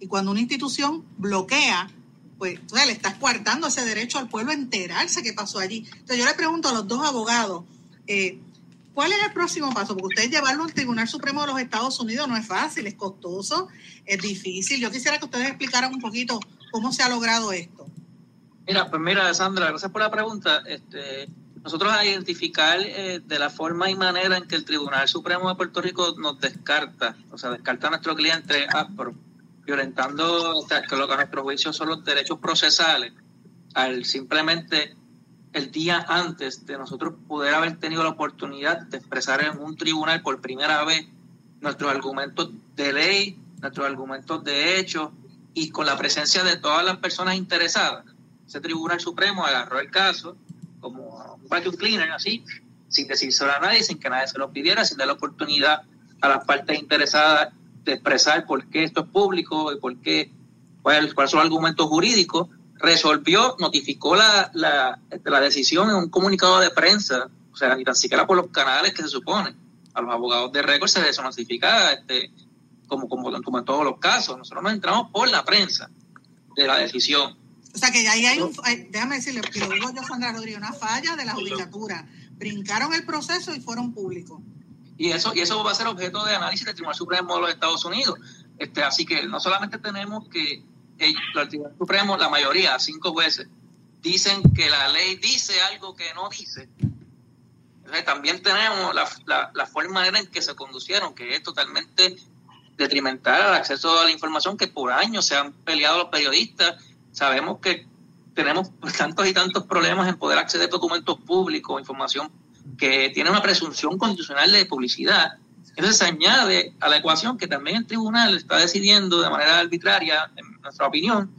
Y cuando una institución bloquea, pues le estás coartando ese derecho al pueblo a enterarse qué pasó allí. Entonces yo le pregunto a los dos abogados, eh, ¿cuál es el próximo paso? Porque ustedes llevarlo al Tribunal Supremo de los Estados Unidos no es fácil, es costoso, es difícil. Yo quisiera que ustedes explicaran un poquito cómo se ha logrado esto. Mira, pues mira, Sandra, gracias por la pregunta. Este, nosotros a identificar eh, de la forma y manera en que el Tribunal Supremo de Puerto Rico nos descarta, o sea, descarta a nuestro cliente ASPRO, violentando o sea, que lo que a nuestro juicio son los derechos procesales, al simplemente el día antes de nosotros poder haber tenido la oportunidad de expresar en un tribunal por primera vez nuestros argumentos de ley, nuestros argumentos de hecho y con la presencia de todas las personas interesadas. Ese Tribunal Supremo agarró el caso como un vacuum cleaner, así, sin decirse a nadie, sin que nadie se lo pidiera, sin dar la oportunidad a las partes interesadas de expresar por qué esto es público y por qué, cuáles son los argumentos jurídicos, resolvió, notificó la, la, la, decisión en un comunicado de prensa, o sea, ni tan siquiera por los canales que se supone. A los abogados de récord se les notifica este, como, como, como en todos los casos. Nosotros nos entramos por la prensa de la decisión. O sea que ahí hay un, déjame decirle, que lo digo yo, Sandra Rodríguez, una falla de la judicatura. Brincaron el proceso y fueron públicos. Y eso, y eso va a ser objeto de análisis del Tribunal Supremo de los Estados Unidos. Este, así que no solamente tenemos que el, Tribunal Supremo, la mayoría, cinco jueces, dicen que la ley dice algo que no dice. Entonces, también tenemos la, la, la forma en que se conducieron, que es totalmente detrimental al acceso a la información que por años se han peleado los periodistas. Sabemos que tenemos tantos y tantos problemas en poder acceder a documentos públicos, información que tiene una presunción constitucional de publicidad. Entonces se añade a la ecuación que también el tribunal está decidiendo de manera arbitraria, en nuestra opinión,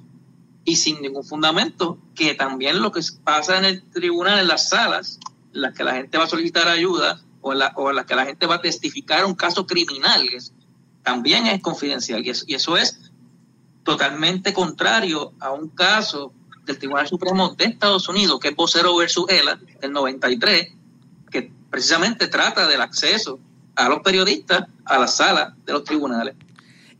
y sin ningún fundamento, que también lo que pasa en el tribunal, en las salas, en las que la gente va a solicitar ayuda o en, las que la gente va a testificar un caso criminal, también es confidencial. Y eso, y eso es totalmente contrario a un caso del Tribunal Supremo de Estados Unidos, que es Vocero versus ELA, del 93, que precisamente trata del acceso a los periodistas a la sala de los tribunales.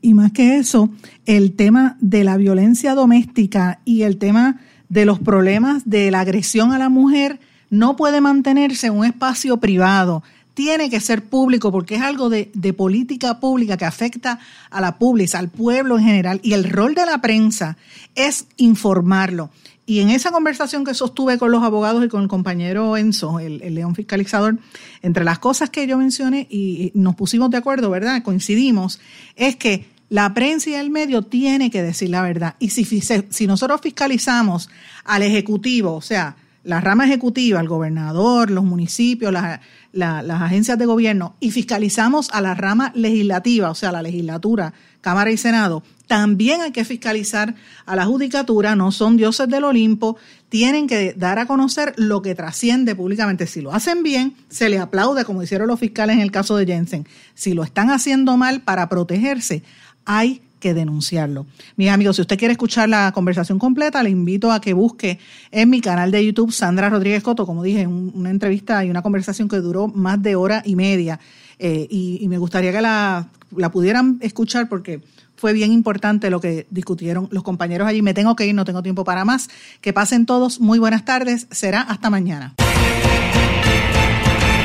Y más que eso, el tema de la violencia doméstica y el tema de los problemas de la agresión a la mujer no puede mantenerse en un espacio privado. Tiene que ser público porque es algo de, de política pública que afecta a la pública, al pueblo en general. Y el rol de la prensa es informarlo. Y en esa conversación que sostuve con los abogados y con el compañero Enzo, el, león fiscalizador, entre las cosas que yo mencioné y nos pusimos de acuerdo, ¿verdad? Coincidimos, es que la prensa y el medio tiene que decir la verdad. Y si, si nosotros fiscalizamos al Ejecutivo, o sea, la rama ejecutiva, el gobernador, los municipios, la, la, las agencias de gobierno, y fiscalizamos a la rama legislativa, o sea, la legislatura, Cámara y Senado, también hay que fiscalizar a la judicatura, no son dioses del Olimpo, tienen que dar a conocer lo que trasciende públicamente. Si lo hacen bien, se le aplaude, como hicieron los fiscales en el caso de Jensen. Si lo están haciendo mal para protegerse, hay que denunciarlo. Mis amigos, si usted quiere escuchar la conversación completa, le invito a que busque en mi canal de YouTube Sandra Rodríguez Coto, como dije, una entrevista y una conversación que duró más de hora y media. Eh, y, y, me gustaría que la, la pudieran escuchar porque fue bien importante lo que discutieron los compañeros allí. Me tengo que ir, no tengo tiempo para más. Que pasen todos muy buenas tardes. Será hasta mañana.